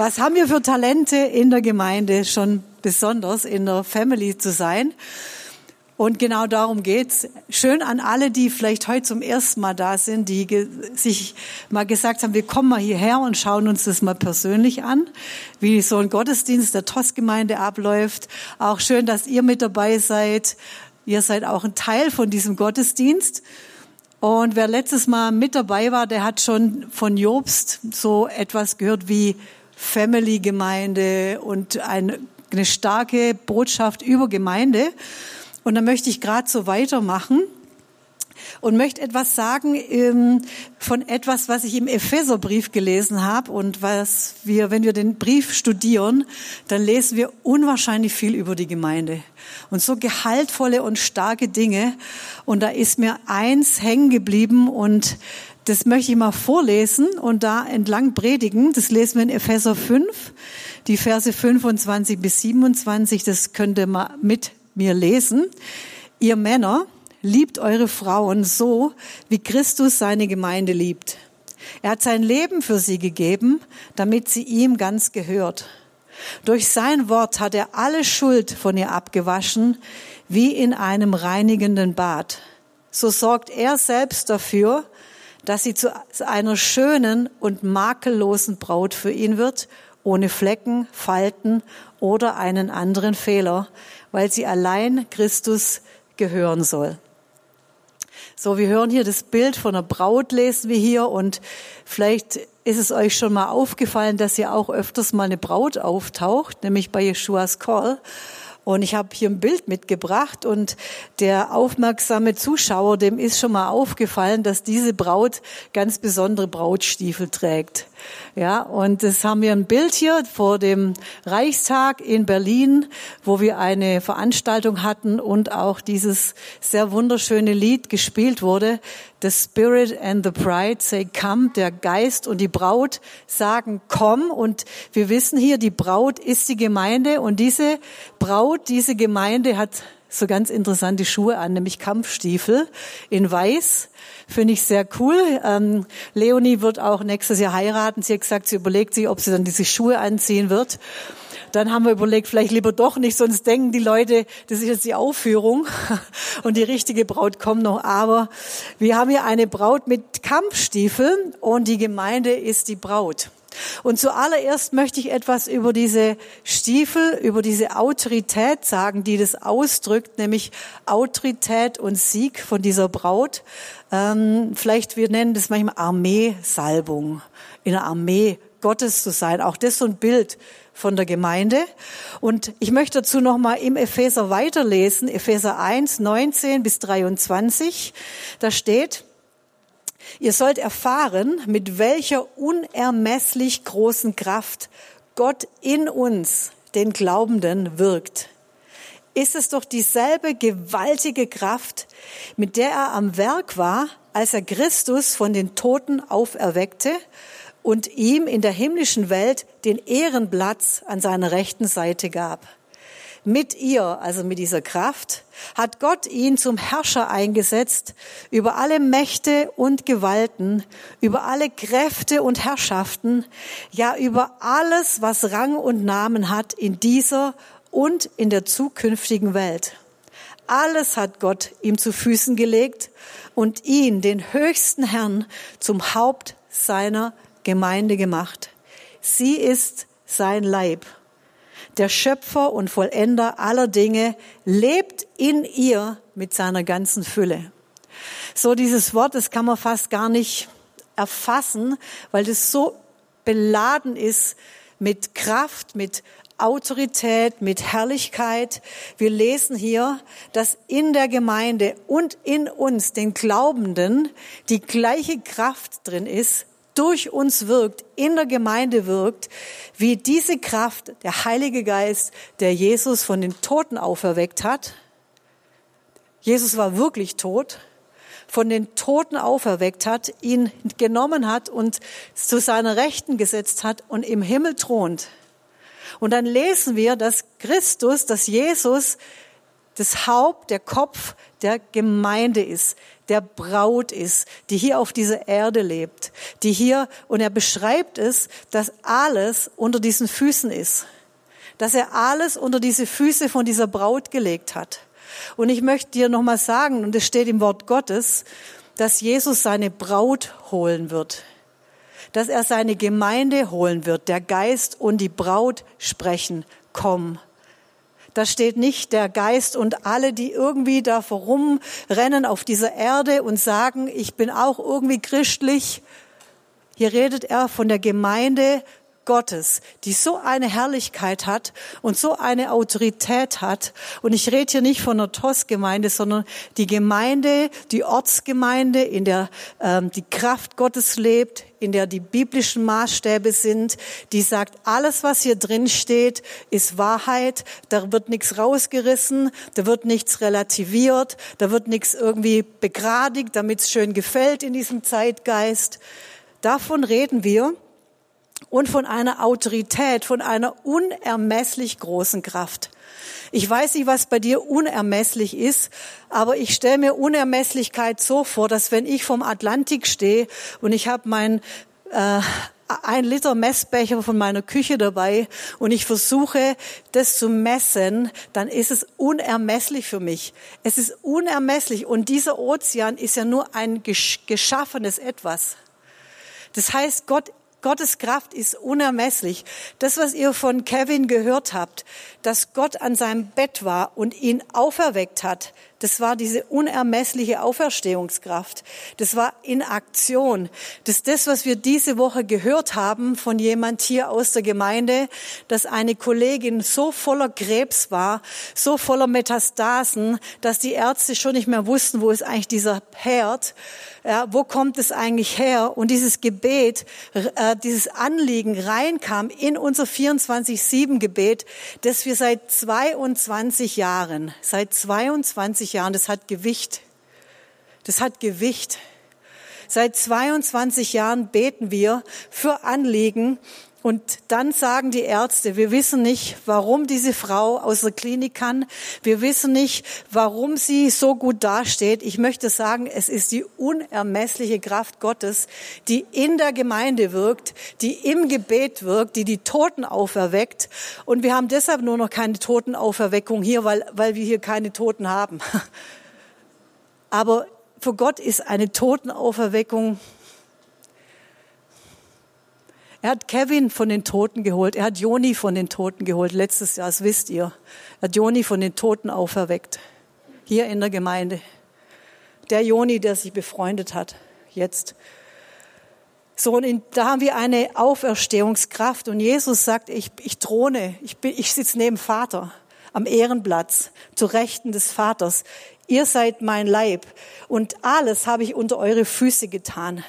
Was haben wir für Talente in der Gemeinde, schon besonders in der Family zu sein? Und genau darum geht's. Schön an alle, die vielleicht heute zum ersten Mal da sind, die sich mal gesagt haben, wir kommen mal hierher und schauen uns das mal persönlich an, wie so ein Gottesdienst der TOS-Gemeinde abläuft. Auch schön, dass ihr mit dabei seid. Ihr seid auch ein Teil von diesem Gottesdienst. Und wer letztes Mal mit dabei war, der hat schon von Jobst so etwas gehört wie Family-Gemeinde und eine starke Botschaft über Gemeinde. Und da möchte ich gerade so weitermachen und möchte etwas sagen ähm, von etwas, was ich im Epheserbrief gelesen habe und was wir, wenn wir den Brief studieren, dann lesen wir unwahrscheinlich viel über die Gemeinde und so gehaltvolle und starke Dinge. Und da ist mir eins hängen geblieben und das möchte ich mal vorlesen und da entlang predigen. Das lesen wir in Epheser 5, die Verse 25 bis 27. Das könnt ihr mal mit mir lesen. Ihr Männer, liebt eure Frauen so, wie Christus seine Gemeinde liebt. Er hat sein Leben für sie gegeben, damit sie ihm ganz gehört. Durch sein Wort hat er alle Schuld von ihr abgewaschen, wie in einem reinigenden Bad. So sorgt er selbst dafür, dass sie zu einer schönen und makellosen Braut für ihn wird, ohne Flecken, Falten oder einen anderen Fehler, weil sie allein Christus gehören soll. So, wir hören hier das Bild von einer Braut, lesen wir hier und vielleicht ist es euch schon mal aufgefallen, dass hier auch öfters mal eine Braut auftaucht, nämlich bei Jeschuas Call. Und ich habe hier ein Bild mitgebracht und der aufmerksame Zuschauer, dem ist schon mal aufgefallen, dass diese Braut ganz besondere Brautstiefel trägt. Ja, und das haben wir ein Bild hier vor dem Reichstag in Berlin, wo wir eine Veranstaltung hatten und auch dieses sehr wunderschöne Lied gespielt wurde. The Spirit and the Bride say come. Der Geist und die Braut sagen komm. Und wir wissen hier, die Braut ist die Gemeinde und diese Braut, diese Gemeinde hat so ganz interessante Schuhe an, nämlich Kampfstiefel in Weiß. Finde ich sehr cool. Ähm, Leonie wird auch nächstes Jahr heiraten. Sie hat gesagt, sie überlegt sich, ob sie dann diese Schuhe anziehen wird. Dann haben wir überlegt, vielleicht lieber doch nicht, sonst denken die Leute, das ist jetzt die Aufführung und die richtige Braut kommt noch. Aber wir haben hier eine Braut mit Kampfstiefeln und die Gemeinde ist die Braut. Und zuallererst möchte ich etwas über diese Stiefel, über diese Autorität sagen, die das ausdrückt, nämlich Autorität und Sieg von dieser Braut. Ähm, vielleicht, wir nennen das manchmal Armeesalbung, in der Armee Gottes zu sein. Auch das so ein Bild von der Gemeinde. Und ich möchte dazu nochmal im Epheser weiterlesen, Epheser 1, 19 bis 23. Da steht, Ihr sollt erfahren, mit welcher unermesslich großen Kraft Gott in uns, den Glaubenden, wirkt. Ist es doch dieselbe gewaltige Kraft, mit der er am Werk war, als er Christus von den Toten auferweckte und ihm in der himmlischen Welt den Ehrenplatz an seiner rechten Seite gab. Mit ihr, also mit dieser Kraft, hat Gott ihn zum Herrscher eingesetzt über alle Mächte und Gewalten, über alle Kräfte und Herrschaften, ja über alles, was Rang und Namen hat in dieser und in der zukünftigen Welt. Alles hat Gott ihm zu Füßen gelegt und ihn, den höchsten Herrn, zum Haupt seiner Gemeinde gemacht. Sie ist sein Leib der Schöpfer und Vollender aller Dinge, lebt in ihr mit seiner ganzen Fülle. So dieses Wort, das kann man fast gar nicht erfassen, weil das so beladen ist mit Kraft, mit Autorität, mit Herrlichkeit. Wir lesen hier, dass in der Gemeinde und in uns, den Glaubenden, die gleiche Kraft drin ist, durch uns wirkt, in der Gemeinde wirkt, wie diese Kraft, der Heilige Geist, der Jesus von den Toten auferweckt hat. Jesus war wirklich tot, von den Toten auferweckt hat, ihn genommen hat und zu seiner Rechten gesetzt hat und im Himmel thront. Und dann lesen wir, dass Christus, dass Jesus das Haupt, der Kopf der Gemeinde ist, der Braut ist, die hier auf dieser Erde lebt, die hier, und er beschreibt es, dass alles unter diesen Füßen ist, dass er alles unter diese Füße von dieser Braut gelegt hat. Und ich möchte dir nochmal sagen, und es steht im Wort Gottes, dass Jesus seine Braut holen wird, dass er seine Gemeinde holen wird, der Geist und die Braut sprechen, komm. Da steht nicht der Geist und alle, die irgendwie da vorumrennen auf dieser Erde und sagen, ich bin auch irgendwie christlich. Hier redet er von der Gemeinde Gottes, die so eine Herrlichkeit hat und so eine Autorität hat. Und ich rede hier nicht von einer TOS-Gemeinde, sondern die Gemeinde, die Ortsgemeinde, in der ähm, die Kraft Gottes lebt, in der die biblischen Maßstäbe sind, die sagt, alles, was hier drin steht, ist Wahrheit. Da wird nichts rausgerissen, da wird nichts relativiert, da wird nichts irgendwie begradigt, damit es schön gefällt in diesem Zeitgeist. Davon reden wir und von einer Autorität, von einer unermesslich großen Kraft. Ich weiß nicht, was bei dir unermesslich ist, aber ich stelle mir Unermesslichkeit so vor, dass wenn ich vom Atlantik stehe und ich habe mein äh, ein Liter Messbecher von meiner Küche dabei und ich versuche, das zu messen, dann ist es unermesslich für mich. Es ist unermesslich und dieser Ozean ist ja nur ein geschaffenes Etwas. Das heißt, Gott Gottes Kraft ist unermesslich. Das, was ihr von Kevin gehört habt, dass Gott an seinem Bett war und ihn auferweckt hat, das war diese unermessliche Auferstehungskraft. Das war in Aktion. Das ist das, was wir diese Woche gehört haben von jemand hier aus der Gemeinde, dass eine Kollegin so voller Krebs war, so voller Metastasen, dass die Ärzte schon nicht mehr wussten, wo ist eigentlich dieser Herd, ja, wo kommt es eigentlich her? Und dieses Gebet, äh, dieses Anliegen reinkam in unser 24-7-Gebet, das wir seit 22 Jahren, seit 22 22 Jahren, das hat Gewicht. Das hat Gewicht. Seit 22 Jahren beten wir für Anliegen und dann sagen die Ärzte, wir wissen nicht, warum diese Frau aus der Klinik kann. Wir wissen nicht, warum sie so gut dasteht. Ich möchte sagen, es ist die unermessliche Kraft Gottes, die in der Gemeinde wirkt, die im Gebet wirkt, die die Toten auferweckt. Und wir haben deshalb nur noch keine Totenauferweckung hier, weil, weil wir hier keine Toten haben. Aber für Gott ist eine Totenauferweckung er hat Kevin von den Toten geholt. Er hat Joni von den Toten geholt. Letztes Jahr, das wisst ihr. Er hat Joni von den Toten auferweckt. Hier in der Gemeinde. Der Joni, der sich befreundet hat. Jetzt. So, und in, da haben wir eine Auferstehungskraft. Und Jesus sagt, ich, ich throne, ich, bin, ich sitze neben Vater am Ehrenplatz, zu Rechten des Vaters. Ihr seid mein Leib und alles habe ich unter eure Füße getan.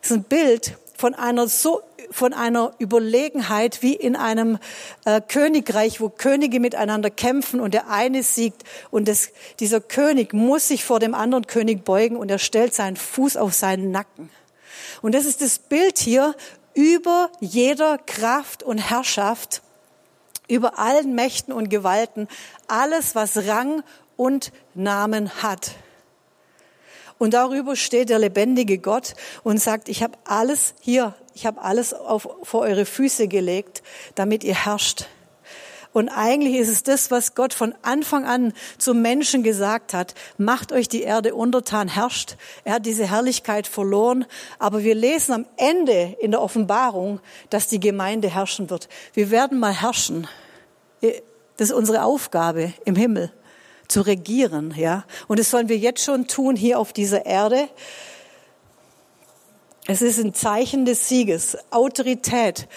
Das ist ein Bild von einer so von einer Überlegenheit wie in einem äh, Königreich, wo Könige miteinander kämpfen und der eine siegt und das, dieser König muss sich vor dem anderen König beugen und er stellt seinen Fuß auf seinen Nacken. Und das ist das Bild hier über jeder Kraft und Herrschaft, über allen Mächten und Gewalten, alles, was Rang und Namen hat. Und darüber steht der lebendige Gott und sagt, ich habe alles hier ich habe alles auf, vor eure Füße gelegt, damit ihr herrscht. Und eigentlich ist es das, was Gott von Anfang an zum Menschen gesagt hat. Macht euch die Erde untertan, herrscht. Er hat diese Herrlichkeit verloren. Aber wir lesen am Ende in der Offenbarung, dass die Gemeinde herrschen wird. Wir werden mal herrschen. Das ist unsere Aufgabe im Himmel, zu regieren, ja. Und das sollen wir jetzt schon tun hier auf dieser Erde. Es ist ein Zeichen des Sieges, Autorität.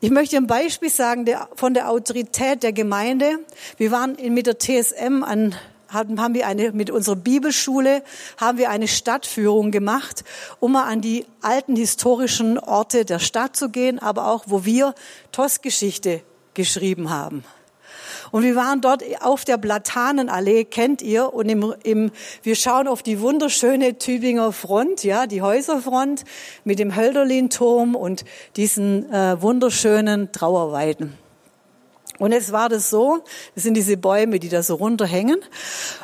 Ich möchte ein Beispiel sagen von der Autorität der Gemeinde. Wir waren mit der TSM an haben wir eine, mit unserer Bibelschule haben wir eine Stadtführung gemacht, um mal an die alten historischen Orte der Stadt zu gehen, aber auch, wo wir TOS-Geschichte geschrieben haben. Und wir waren dort auf der Platanenallee, kennt ihr, und im, im, wir schauen auf die wunderschöne Tübinger Front, ja, die Häuserfront mit dem Hölderlin-Turm und diesen äh, wunderschönen Trauerweiden. Und es war das so, das sind diese Bäume, die da so runterhängen.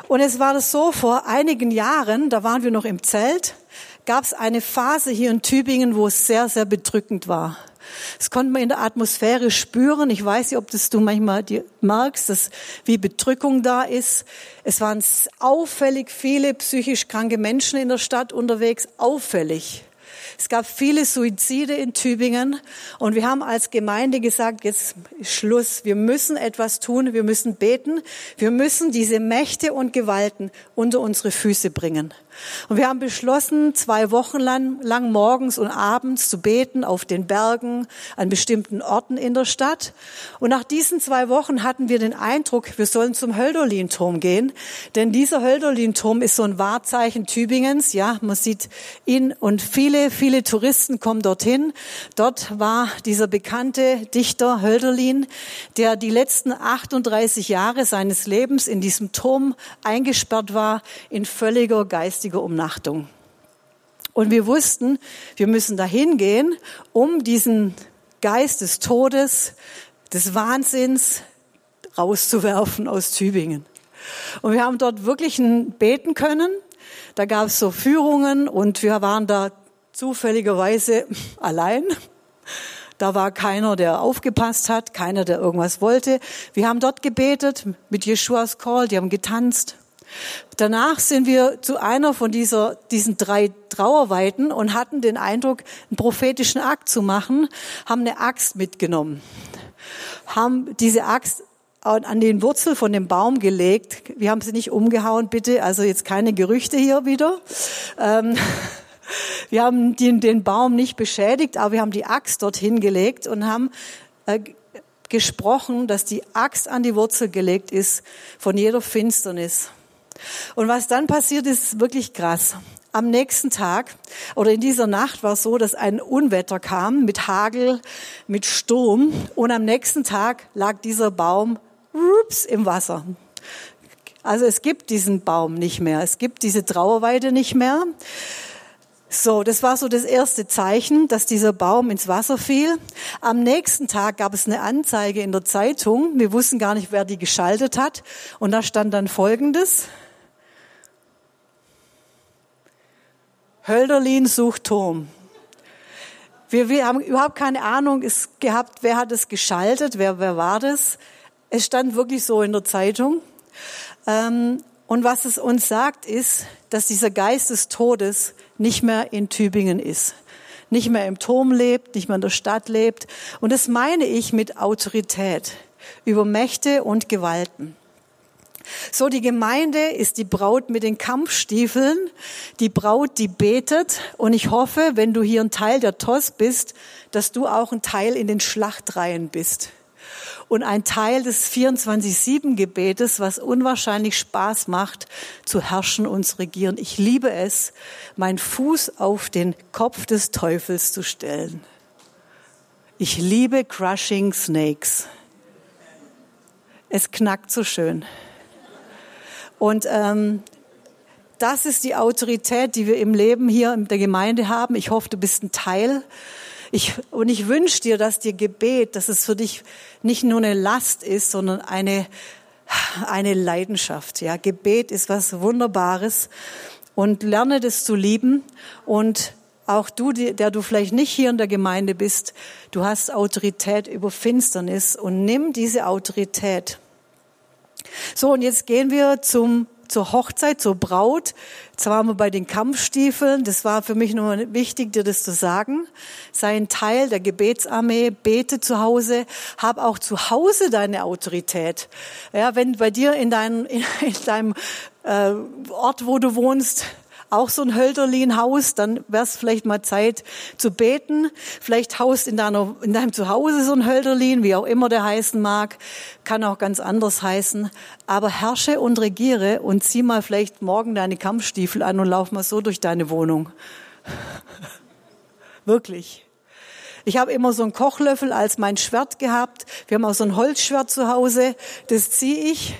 Und es war das so, vor einigen Jahren, da waren wir noch im Zelt, gab es eine Phase hier in Tübingen, wo es sehr, sehr bedrückend war. Das konnte man in der Atmosphäre spüren. Ich weiß nicht, ob das du manchmal merkst, dass wie Bedrückung da ist. Es waren auffällig viele psychisch kranke Menschen in der Stadt unterwegs. Auffällig. Es gab viele Suizide in Tübingen und wir haben als Gemeinde gesagt, jetzt ist Schluss. Wir müssen etwas tun. Wir müssen beten. Wir müssen diese Mächte und Gewalten unter unsere Füße bringen. Und wir haben beschlossen, zwei Wochen lang, lang, morgens und abends zu beten auf den Bergen, an bestimmten Orten in der Stadt. Und nach diesen zwei Wochen hatten wir den Eindruck, wir sollen zum Hölderlin-Turm gehen. Denn dieser Hölderlin-Turm ist so ein Wahrzeichen Tübingens. Ja, man sieht ihn und viele, viele Touristen kommen dorthin. Dort war dieser bekannte Dichter Hölderlin, der die letzten 38 Jahre seines Lebens in diesem Turm eingesperrt war, in völliger geistiger geistiger Umnachtung. Und wir wussten, wir müssen dahin gehen, um diesen Geist des Todes, des Wahnsinns rauszuwerfen aus Tübingen. Und wir haben dort wirklich beten können. Da gab es so Führungen und wir waren da zufälligerweise allein. Da war keiner, der aufgepasst hat, keiner, der irgendwas wollte. Wir haben dort gebetet mit Jeschuas Call, die haben getanzt. Danach sind wir zu einer von dieser, diesen drei Trauerweiten und hatten den Eindruck, einen prophetischen Akt zu machen, haben eine Axt mitgenommen, haben diese Axt an den Wurzel von dem Baum gelegt. Wir haben sie nicht umgehauen, bitte. Also jetzt keine Gerüchte hier wieder. Ähm, wir haben den, den, Baum nicht beschädigt, aber wir haben die Axt dorthin gelegt und haben äh, gesprochen, dass die Axt an die Wurzel gelegt ist von jeder Finsternis. Und was dann passiert, ist wirklich krass. Am nächsten Tag oder in dieser Nacht war es so, dass ein Unwetter kam mit Hagel, mit Sturm und am nächsten Tag lag dieser Baum ups, im Wasser. Also es gibt diesen Baum nicht mehr, es gibt diese Trauerweide nicht mehr. So, das war so das erste Zeichen, dass dieser Baum ins Wasser fiel. Am nächsten Tag gab es eine Anzeige in der Zeitung. Wir wussten gar nicht, wer die geschaltet hat. Und da stand dann Folgendes. Hölderlin sucht Turm. Wir, wir haben überhaupt keine Ahnung gehabt, wer hat es geschaltet, wer, wer war das. Es stand wirklich so in der Zeitung. Ähm, und was es uns sagt, ist, dass dieser Geist des Todes nicht mehr in Tübingen ist. Nicht mehr im Turm lebt, nicht mehr in der Stadt lebt. Und das meine ich mit Autorität über Mächte und Gewalten. So, die Gemeinde ist die Braut mit den Kampfstiefeln, die Braut, die betet. Und ich hoffe, wenn du hier ein Teil der TOS bist, dass du auch ein Teil in den Schlachtreihen bist. Und ein Teil des 24-7-Gebetes, was unwahrscheinlich Spaß macht, zu herrschen und zu regieren. Ich liebe es, meinen Fuß auf den Kopf des Teufels zu stellen. Ich liebe Crushing Snakes. Es knackt so schön. Und ähm, das ist die Autorität, die wir im Leben hier in der Gemeinde haben. Ich hoffe, du bist ein Teil. Ich, und ich wünsche dir, dass dir Gebet, dass es für dich nicht nur eine Last ist, sondern eine, eine Leidenschaft. Ja, Gebet ist was Wunderbares. Und lerne das zu lieben. Und auch du, der du vielleicht nicht hier in der Gemeinde bist, du hast Autorität über Finsternis und nimm diese Autorität so, und jetzt gehen wir zum, zur Hochzeit, zur Braut. Jetzt waren wir bei den Kampfstiefeln. Das war für mich nur wichtig, dir das zu sagen. Sei ein Teil der Gebetsarmee, bete zu Hause, hab auch zu Hause deine Autorität. Ja, wenn bei dir in, dein, in, in deinem äh, Ort, wo du wohnst, auch so ein Hölderlin-Haus, dann wäre es vielleicht mal Zeit zu beten. Vielleicht haust in, deiner, in deinem Zuhause so ein Hölderlin, wie auch immer der heißen mag, kann auch ganz anders heißen. Aber herrsche und regiere und zieh mal vielleicht morgen deine Kampfstiefel an und lauf mal so durch deine Wohnung. Wirklich. Ich habe immer so einen Kochlöffel als mein Schwert gehabt. Wir haben auch so ein Holzschwert zu Hause. Das ziehe ich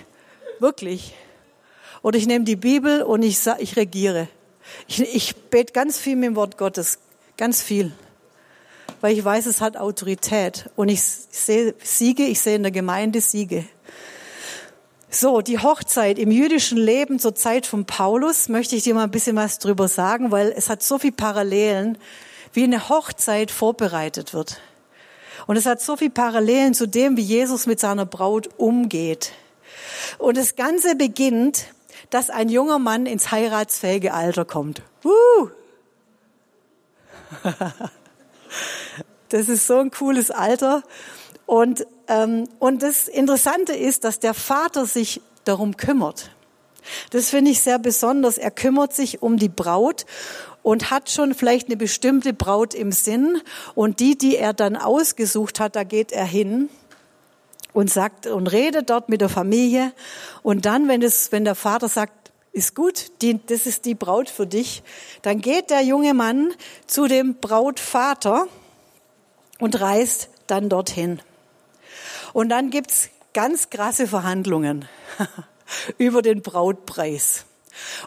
wirklich. Oder ich nehme die Bibel und ich, ich regiere. Ich, ich bete ganz viel mit dem Wort Gottes, ganz viel. weil ich weiß, es hat Autorität. Und ich sehe Siege, ich sehe in der Gemeinde Siege. So, die Hochzeit im jüdischen Leben zur Zeit von Paulus möchte ich dir mal ein bisschen was drüber sagen, weil es hat so viel Parallelen, wie eine Hochzeit vorbereitet wird. Und es hat so viel Parallelen zu dem, wie Jesus mit seiner Braut umgeht. Und das Ganze beginnt, dass ein junger Mann ins heiratsfähige Alter kommt. Uh! Das ist so ein cooles Alter. Und, ähm, und das Interessante ist, dass der Vater sich darum kümmert. Das finde ich sehr besonders. Er kümmert sich um die Braut und hat schon vielleicht eine bestimmte Braut im Sinn. Und die, die er dann ausgesucht hat, da geht er hin und sagt und redet dort mit der Familie. Und dann, wenn es, wenn der Vater sagt, ist gut, die, das ist die Braut für dich, dann geht der junge Mann zu dem Brautvater und reist dann dorthin. Und dann gibt's ganz krasse Verhandlungen über den Brautpreis.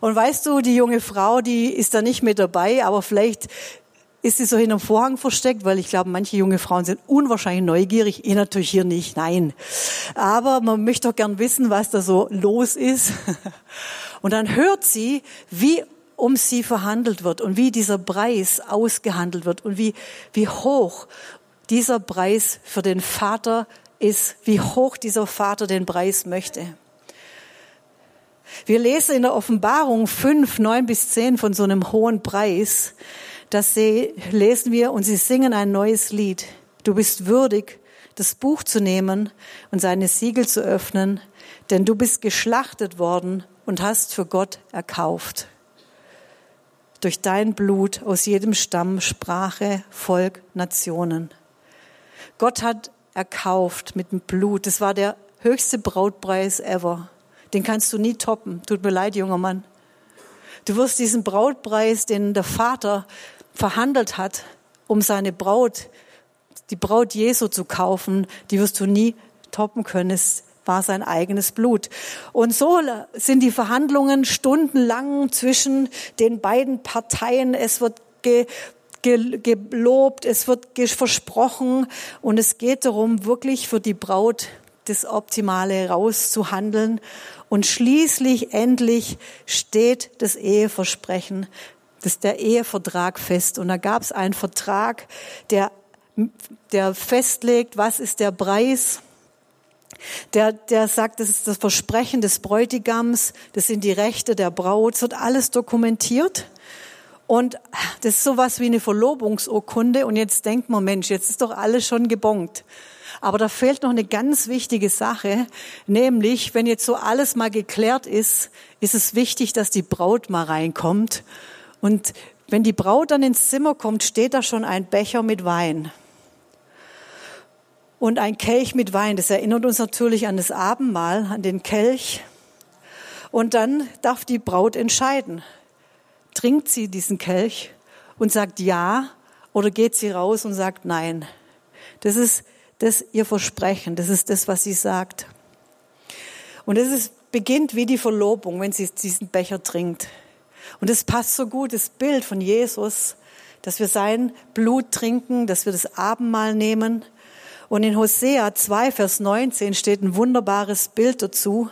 Und weißt du, die junge Frau, die ist da nicht mit dabei, aber vielleicht ist sie so hinterm Vorhang versteckt, weil ich glaube, manche junge Frauen sind unwahrscheinlich neugierig. Ich natürlich hier nicht, nein. Aber man möchte doch gern wissen, was da so los ist. Und dann hört sie, wie um sie verhandelt wird und wie dieser Preis ausgehandelt wird und wie, wie hoch dieser Preis für den Vater ist, wie hoch dieser Vater den Preis möchte. Wir lesen in der Offenbarung 5, 9 bis 10 von so einem hohen Preis. Das lesen wir und sie singen ein neues Lied. Du bist würdig, das Buch zu nehmen und seine Siegel zu öffnen, denn du bist geschlachtet worden und hast für Gott erkauft. Durch dein Blut aus jedem Stamm, Sprache, Volk, Nationen. Gott hat erkauft mit dem Blut. Das war der höchste Brautpreis ever. Den kannst du nie toppen. Tut mir leid, junger Mann. Du wirst diesen Brautpreis, den der Vater verhandelt hat, um seine Braut, die Braut Jesu zu kaufen, die wirst du nie toppen können. Es war sein eigenes Blut. Und so sind die Verhandlungen stundenlang zwischen den beiden Parteien. Es wird ge gelobt, es wird versprochen und es geht darum, wirklich für die Braut das Optimale rauszuhandeln. Und schließlich, endlich steht das Eheversprechen, das der Ehevertrag fest. Und da gab es einen Vertrag, der, der festlegt, was ist der Preis, der, der sagt, das ist das Versprechen des Bräutigams, das sind die Rechte der Braut, es wird alles dokumentiert. Und das ist sowas wie eine Verlobungsurkunde. Und jetzt denkt man, Mensch, jetzt ist doch alles schon gebongt. Aber da fehlt noch eine ganz wichtige Sache, nämlich, wenn jetzt so alles mal geklärt ist, ist es wichtig, dass die Braut mal reinkommt. Und wenn die Braut dann ins Zimmer kommt, steht da schon ein Becher mit Wein. Und ein Kelch mit Wein, das erinnert uns natürlich an das Abendmahl, an den Kelch. Und dann darf die Braut entscheiden. Trinkt sie diesen Kelch und sagt ja oder geht sie raus und sagt nein. Das ist das ihr Versprechen. Das ist das, was sie sagt. Und es beginnt wie die Verlobung, wenn sie diesen Becher trinkt. Und es passt so gut, das Bild von Jesus, dass wir sein Blut trinken, dass wir das Abendmahl nehmen. Und in Hosea 2, Vers 19 steht ein wunderbares Bild dazu.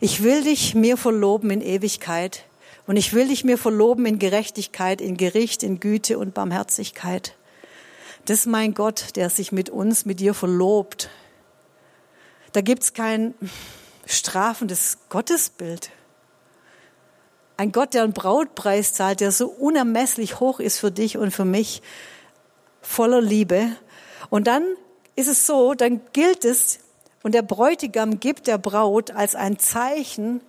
Ich will dich mir verloben in Ewigkeit. Und ich will dich mir verloben in Gerechtigkeit, in Gericht, in Güte und Barmherzigkeit. Das ist mein Gott, der sich mit uns, mit dir verlobt. Da gibt's kein strafendes Gottesbild. Ein Gott, der einen Brautpreis zahlt, der so unermesslich hoch ist für dich und für mich, voller Liebe. Und dann ist es so, dann gilt es, und der Bräutigam gibt der Braut als ein Zeichen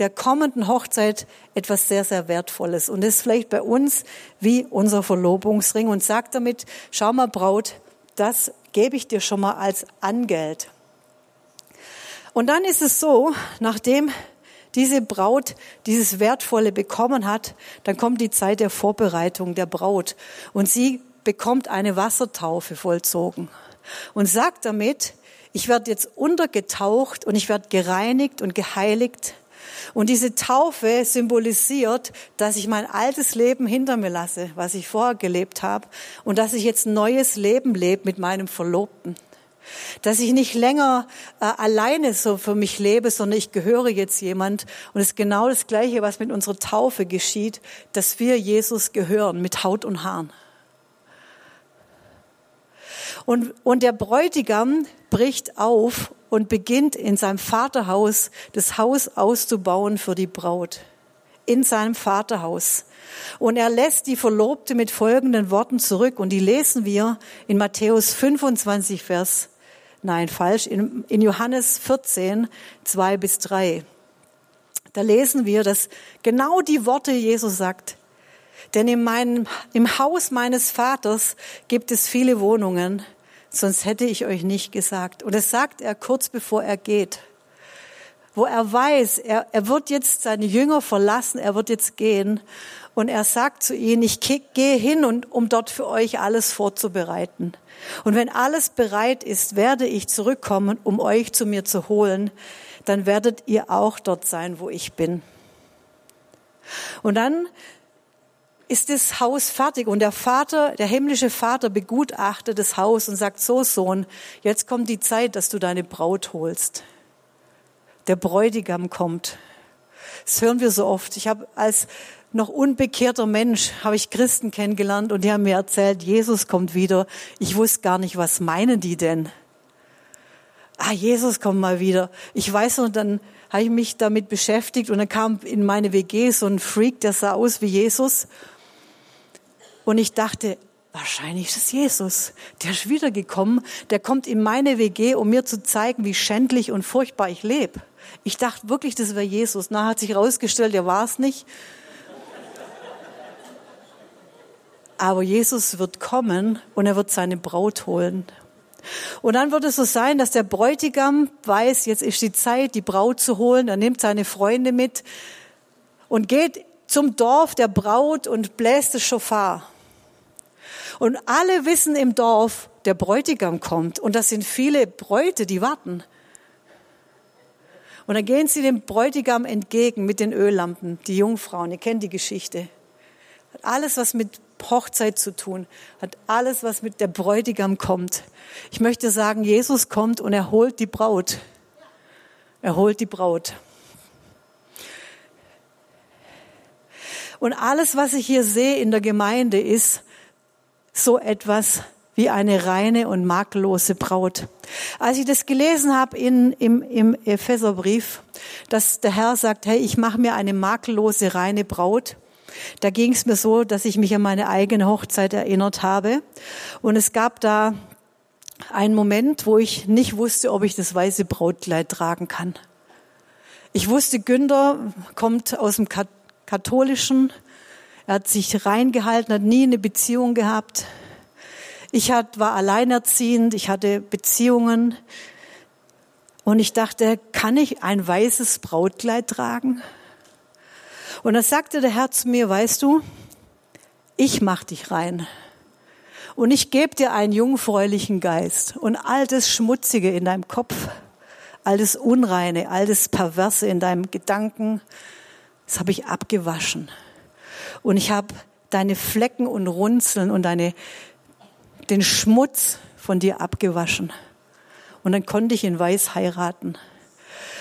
der kommenden Hochzeit etwas sehr, sehr Wertvolles. Und das ist vielleicht bei uns wie unser Verlobungsring und sagt damit, schau mal Braut, das gebe ich dir schon mal als Angeld. Und dann ist es so, nachdem diese Braut dieses Wertvolle bekommen hat, dann kommt die Zeit der Vorbereitung der Braut und sie bekommt eine Wassertaufe vollzogen und sagt damit, ich werde jetzt untergetaucht und ich werde gereinigt und geheiligt Und diese Taufe symbolisiert, dass ich mein altes Leben hinter mir lasse, was ich vorher gelebt habe, und dass ich jetzt neues Leben lebe mit meinem Verlobten. Dass ich nicht länger äh, alleine so für mich lebe, sondern ich gehöre jetzt jemand. Und es ist genau das Gleiche, was mit unserer Taufe geschieht, dass wir Jesus gehören mit Haut und Haaren. Und, und der Bräutigam bricht auf und beginnt in seinem Vaterhaus das Haus auszubauen für die Braut. In seinem Vaterhaus. Und er lässt die Verlobte mit folgenden Worten zurück. Und die lesen wir in Matthäus 25, Vers, nein, falsch, in, in Johannes 14, 2 bis 3. Da lesen wir, dass genau die Worte Jesus sagt. Denn in meinem, im Haus meines Vaters gibt es viele Wohnungen sonst hätte ich euch nicht gesagt. Und das sagt er kurz bevor er geht, wo er weiß, er, er wird jetzt seine Jünger verlassen, er wird jetzt gehen. Und er sagt zu ihnen, ich gehe hin, und, um dort für euch alles vorzubereiten. Und wenn alles bereit ist, werde ich zurückkommen, um euch zu mir zu holen. Dann werdet ihr auch dort sein, wo ich bin. Und dann ist das Haus fertig und der Vater, der himmlische Vater begutachtet das Haus und sagt, so Sohn, jetzt kommt die Zeit, dass du deine Braut holst. Der Bräutigam kommt. Das hören wir so oft. Ich habe als noch unbekehrter Mensch habe ich Christen kennengelernt und die haben mir erzählt, Jesus kommt wieder. Ich wusste gar nicht, was meinen die denn? Ah, Jesus kommt mal wieder. Ich weiß noch, dann habe ich mich damit beschäftigt und dann kam in meine WG so ein Freak, der sah aus wie Jesus und ich dachte, wahrscheinlich ist es Jesus. Der ist wiedergekommen. Der kommt in meine WG, um mir zu zeigen, wie schändlich und furchtbar ich lebe. Ich dachte wirklich, das wäre Jesus. Na, hat sich herausgestellt, er war es nicht. Aber Jesus wird kommen und er wird seine Braut holen. Und dann wird es so sein, dass der Bräutigam weiß, jetzt ist die Zeit, die Braut zu holen. Er nimmt seine Freunde mit und geht zum Dorf der Braut und bläst das Schofar. Und alle wissen im Dorf, der Bräutigam kommt. Und das sind viele Bräute, die warten. Und dann gehen sie dem Bräutigam entgegen mit den Öllampen, die Jungfrauen. Ihr kennt die Geschichte. Alles, was mit Hochzeit zu tun, hat alles, was mit der Bräutigam kommt. Ich möchte sagen, Jesus kommt und er holt die Braut. Er holt die Braut. Und alles, was ich hier sehe in der Gemeinde, ist, so etwas wie eine reine und makellose Braut. Als ich das gelesen habe in, im, im Epheserbrief, dass der Herr sagt, hey, ich mache mir eine makellose, reine Braut, da ging es mir so, dass ich mich an meine eigene Hochzeit erinnert habe. Und es gab da einen Moment, wo ich nicht wusste, ob ich das weiße Brautkleid tragen kann. Ich wusste, Günther kommt aus dem katholischen er hat sich reingehalten, hat nie eine Beziehung gehabt. Ich war alleinerziehend, ich hatte Beziehungen. Und ich dachte, kann ich ein weißes Brautkleid tragen? Und dann sagte der Herr zu mir, weißt du, ich mach dich rein. Und ich gebe dir einen jungfräulichen Geist und all das Schmutzige in deinem Kopf, all das Unreine, all das Perverse in deinem Gedanken, das habe ich abgewaschen. Und ich habe deine Flecken und Runzeln und deine, den Schmutz von dir abgewaschen. Und dann konnte ich in Weiß heiraten.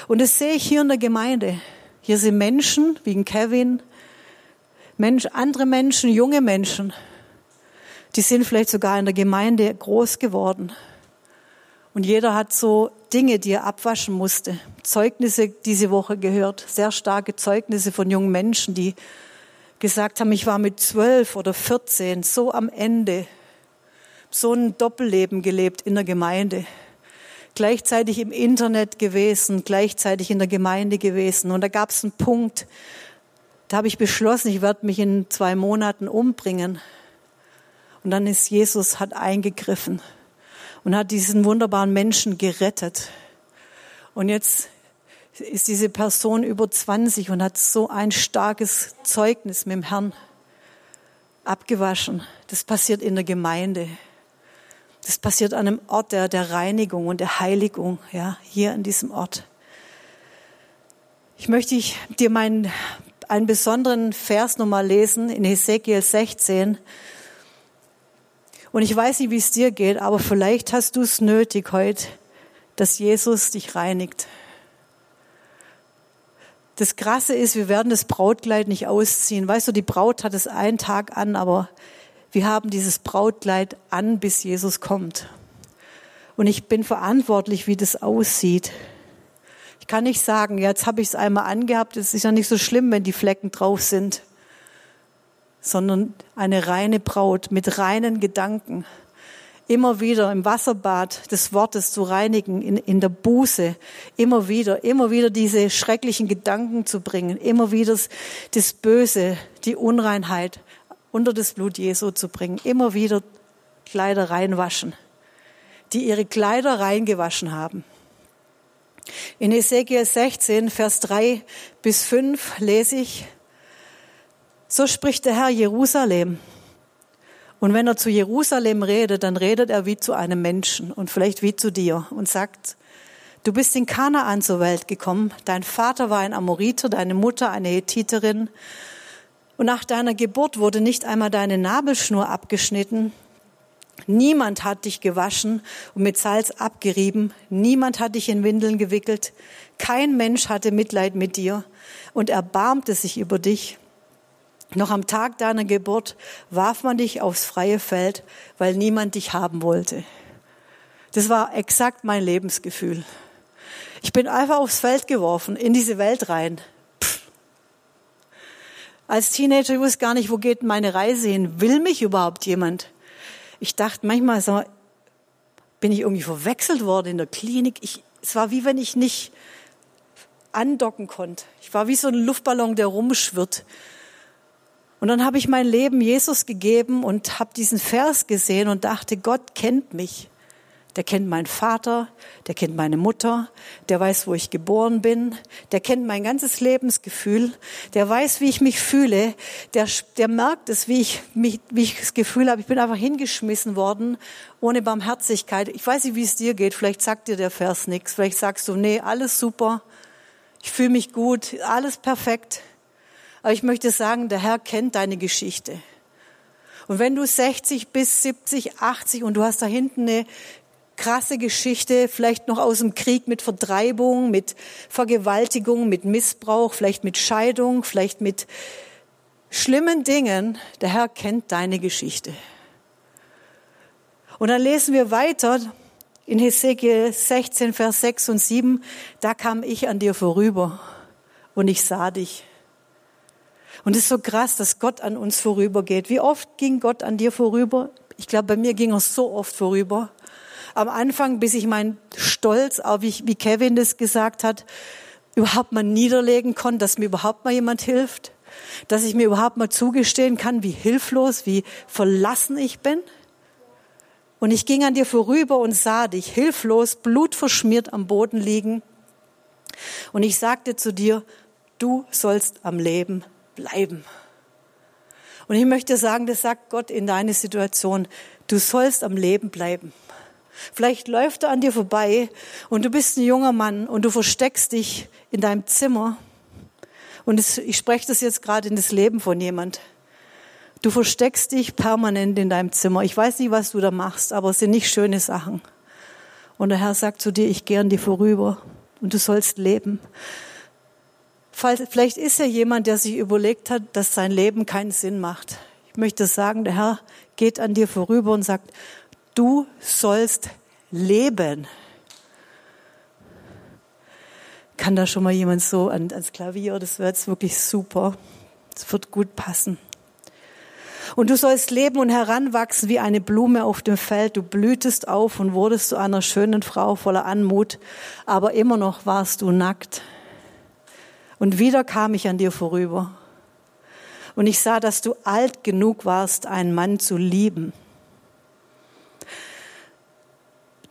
Und das sehe ich hier in der Gemeinde. Hier sind Menschen wie ein Kevin, Mensch, andere Menschen, junge Menschen, die sind vielleicht sogar in der Gemeinde groß geworden. Und jeder hat so Dinge, die er abwaschen musste. Zeugnisse diese Woche gehört, sehr starke Zeugnisse von jungen Menschen, die gesagt haben, ich war mit zwölf oder vierzehn so am Ende, so ein Doppelleben gelebt in der Gemeinde, gleichzeitig im Internet gewesen, gleichzeitig in der Gemeinde gewesen. Und da gab es einen Punkt, da habe ich beschlossen, ich werde mich in zwei Monaten umbringen. Und dann ist Jesus, hat eingegriffen und hat diesen wunderbaren Menschen gerettet. Und jetzt ist diese Person über 20 und hat so ein starkes Zeugnis mit dem Herrn abgewaschen. Das passiert in der Gemeinde. Das passiert an einem Ort der, der Reinigung und der Heiligung, ja, hier an diesem Ort. Ich möchte dir meinen, einen besonderen Vers nochmal lesen in Hesekiel 16. Und ich weiß nicht, wie es dir geht, aber vielleicht hast du es nötig heute, dass Jesus dich reinigt. Das Krasse ist, wir werden das Brautkleid nicht ausziehen. Weißt du, die Braut hat es einen Tag an, aber wir haben dieses Brautkleid an, bis Jesus kommt. Und ich bin verantwortlich, wie das aussieht. Ich kann nicht sagen, jetzt habe ich es einmal angehabt, es ist ja nicht so schlimm, wenn die Flecken drauf sind, sondern eine reine Braut mit reinen Gedanken. Immer wieder im Wasserbad des Wortes zu reinigen, in, in der Buße, immer wieder, immer wieder diese schrecklichen Gedanken zu bringen, immer wieder das Böse, die Unreinheit unter das Blut Jesu zu bringen, immer wieder Kleider reinwaschen, die ihre Kleider reingewaschen haben. In Ezekiel 16, Vers 3 bis 5 lese ich, so spricht der Herr Jerusalem. Und wenn er zu Jerusalem redet, dann redet er wie zu einem Menschen und vielleicht wie zu dir und sagt, du bist in Kanaan zur Welt gekommen, dein Vater war ein Amoriter, deine Mutter eine Hethiterin und nach deiner Geburt wurde nicht einmal deine Nabelschnur abgeschnitten. Niemand hat dich gewaschen und mit Salz abgerieben. Niemand hat dich in Windeln gewickelt. Kein Mensch hatte Mitleid mit dir und erbarmte sich über dich. Noch am Tag deiner Geburt warf man dich aufs freie Feld, weil niemand dich haben wollte. Das war exakt mein Lebensgefühl. Ich bin einfach aufs Feld geworfen, in diese Welt rein. Als Teenager wusste ich gar nicht, wo geht meine Reise hin? Will mich überhaupt jemand? Ich dachte manchmal, so, bin ich irgendwie verwechselt worden in der Klinik. Ich, es war wie wenn ich nicht andocken konnte. Ich war wie so ein Luftballon, der rumschwirrt. Und dann habe ich mein Leben Jesus gegeben und habe diesen Vers gesehen und dachte, Gott kennt mich. Der kennt meinen Vater, der kennt meine Mutter, der weiß, wo ich geboren bin, der kennt mein ganzes Lebensgefühl, der weiß, wie ich mich fühle, der, der merkt es, wie ich, mich, wie ich das Gefühl habe, ich bin einfach hingeschmissen worden, ohne Barmherzigkeit. Ich weiß nicht, wie es dir geht, vielleicht sagt dir der Vers nichts, vielleicht sagst du, nee, alles super, ich fühle mich gut, alles perfekt. Aber ich möchte sagen, der Herr kennt deine Geschichte. Und wenn du 60 bis 70, 80 und du hast da hinten eine krasse Geschichte, vielleicht noch aus dem Krieg mit Vertreibung, mit Vergewaltigung, mit Missbrauch, vielleicht mit Scheidung, vielleicht mit schlimmen Dingen, der Herr kennt deine Geschichte. Und dann lesen wir weiter in Hesekiel 16, Vers 6 und 7, da kam ich an dir vorüber und ich sah dich. Und es ist so krass, dass Gott an uns vorübergeht. Wie oft ging Gott an dir vorüber? Ich glaube, bei mir ging er so oft vorüber. Am Anfang, bis ich meinen Stolz, auch wie, wie Kevin das gesagt hat, überhaupt mal niederlegen konnte, dass mir überhaupt mal jemand hilft, dass ich mir überhaupt mal zugestehen kann, wie hilflos, wie verlassen ich bin. Und ich ging an dir vorüber und sah dich hilflos, blutverschmiert am Boden liegen. Und ich sagte zu dir, du sollst am Leben bleiben. Und ich möchte sagen, das sagt Gott in deine Situation. Du sollst am Leben bleiben. Vielleicht läuft er an dir vorbei und du bist ein junger Mann und du versteckst dich in deinem Zimmer. Und ich spreche das jetzt gerade in das Leben von jemand. Du versteckst dich permanent in deinem Zimmer. Ich weiß nicht, was du da machst, aber es sind nicht schöne Sachen. Und der Herr sagt zu dir, ich gehe an dir vorüber und du sollst leben. Vielleicht ist ja jemand, der sich überlegt hat, dass sein Leben keinen Sinn macht. Ich möchte sagen, der Herr geht an dir vorüber und sagt, du sollst leben. Kann da schon mal jemand so ans Klavier? Das wird jetzt wirklich super. Das wird gut passen. Und du sollst leben und heranwachsen wie eine Blume auf dem Feld. Du blühtest auf und wurdest zu einer schönen Frau voller Anmut, aber immer noch warst du nackt. Und wieder kam ich an dir vorüber. Und ich sah, dass du alt genug warst, einen Mann zu lieben.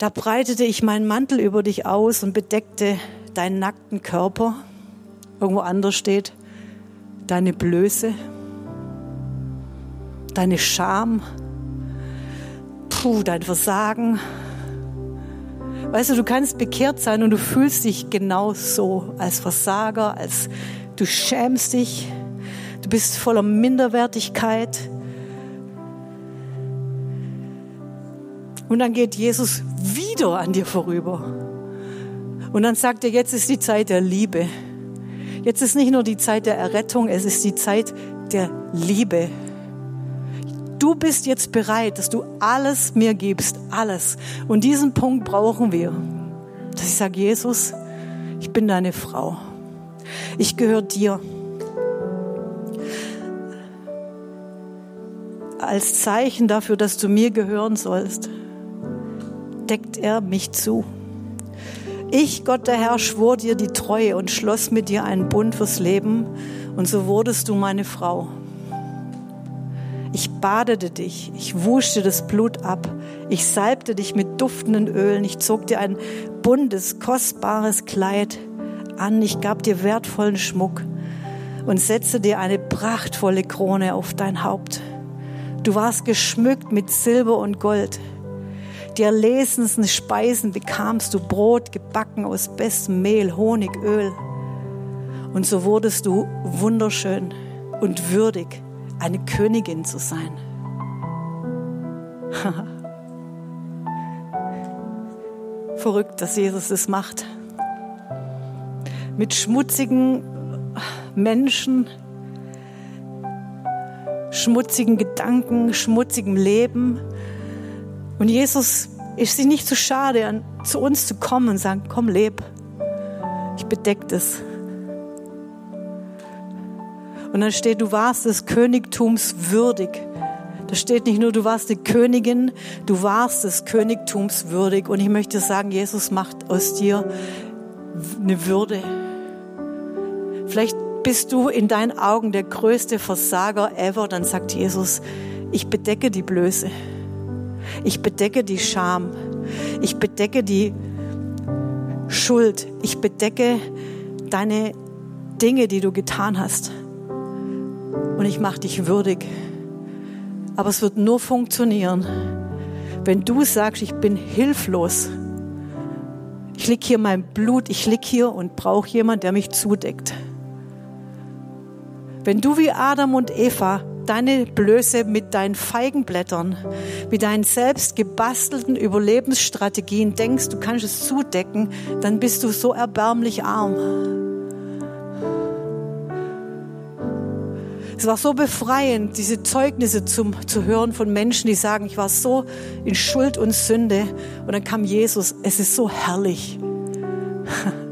Da breitete ich meinen Mantel über dich aus und bedeckte deinen nackten Körper. Irgendwo anders steht deine Blöße, deine Scham, puh, dein Versagen. Weißt du, du kannst bekehrt sein und du fühlst dich genau so als Versager, als du schämst dich, du bist voller Minderwertigkeit. Und dann geht Jesus wieder an dir vorüber. Und dann sagt er, jetzt ist die Zeit der Liebe. Jetzt ist nicht nur die Zeit der Errettung, es ist die Zeit der Liebe. Du bist jetzt bereit, dass du alles mir gibst, alles. Und diesen Punkt brauchen wir. Dass ich sage, Jesus, ich bin deine Frau. Ich gehöre dir. Als Zeichen dafür, dass du mir gehören sollst, deckt er mich zu. Ich, Gott der Herr, schwor dir die Treue und schloss mit dir einen Bund fürs Leben, und so wurdest du meine Frau. Ich badete dich, ich wuschte das Blut ab, ich salbte dich mit duftenden Ölen, ich zog dir ein buntes, kostbares Kleid an, ich gab dir wertvollen Schmuck und setzte dir eine prachtvolle Krone auf dein Haupt. Du warst geschmückt mit Silber und Gold. Die erlesensten Speisen bekamst du Brot gebacken aus bestem Mehl, Honig, Öl. Und so wurdest du wunderschön und würdig eine Königin zu sein. Verrückt, dass Jesus das macht. Mit schmutzigen Menschen, schmutzigen Gedanken, schmutzigem Leben. Und Jesus ist sich nicht zu schade, zu uns zu kommen und sagen, komm, leb. Ich bedeck das. Und dann steht, du warst des Königtums würdig. Da steht nicht nur, du warst die Königin, du warst des Königtums würdig. Und ich möchte sagen, Jesus macht aus dir eine Würde. Vielleicht bist du in deinen Augen der größte Versager ever. Dann sagt Jesus, ich bedecke die Blöße. Ich bedecke die Scham. Ich bedecke die Schuld. Ich bedecke deine Dinge, die du getan hast und ich mache dich würdig. Aber es wird nur funktionieren, wenn du sagst, ich bin hilflos. Ich lieg hier mein Blut, ich lieg hier und brauche jemand, der mich zudeckt. Wenn du wie Adam und Eva deine Blöße mit deinen Feigenblättern, mit deinen selbst gebastelten Überlebensstrategien denkst, du kannst es zudecken, dann bist du so erbärmlich arm. Es war so befreiend, diese Zeugnisse zum, zu hören von Menschen, die sagen, ich war so in Schuld und Sünde. Und dann kam Jesus. Es ist so herrlich.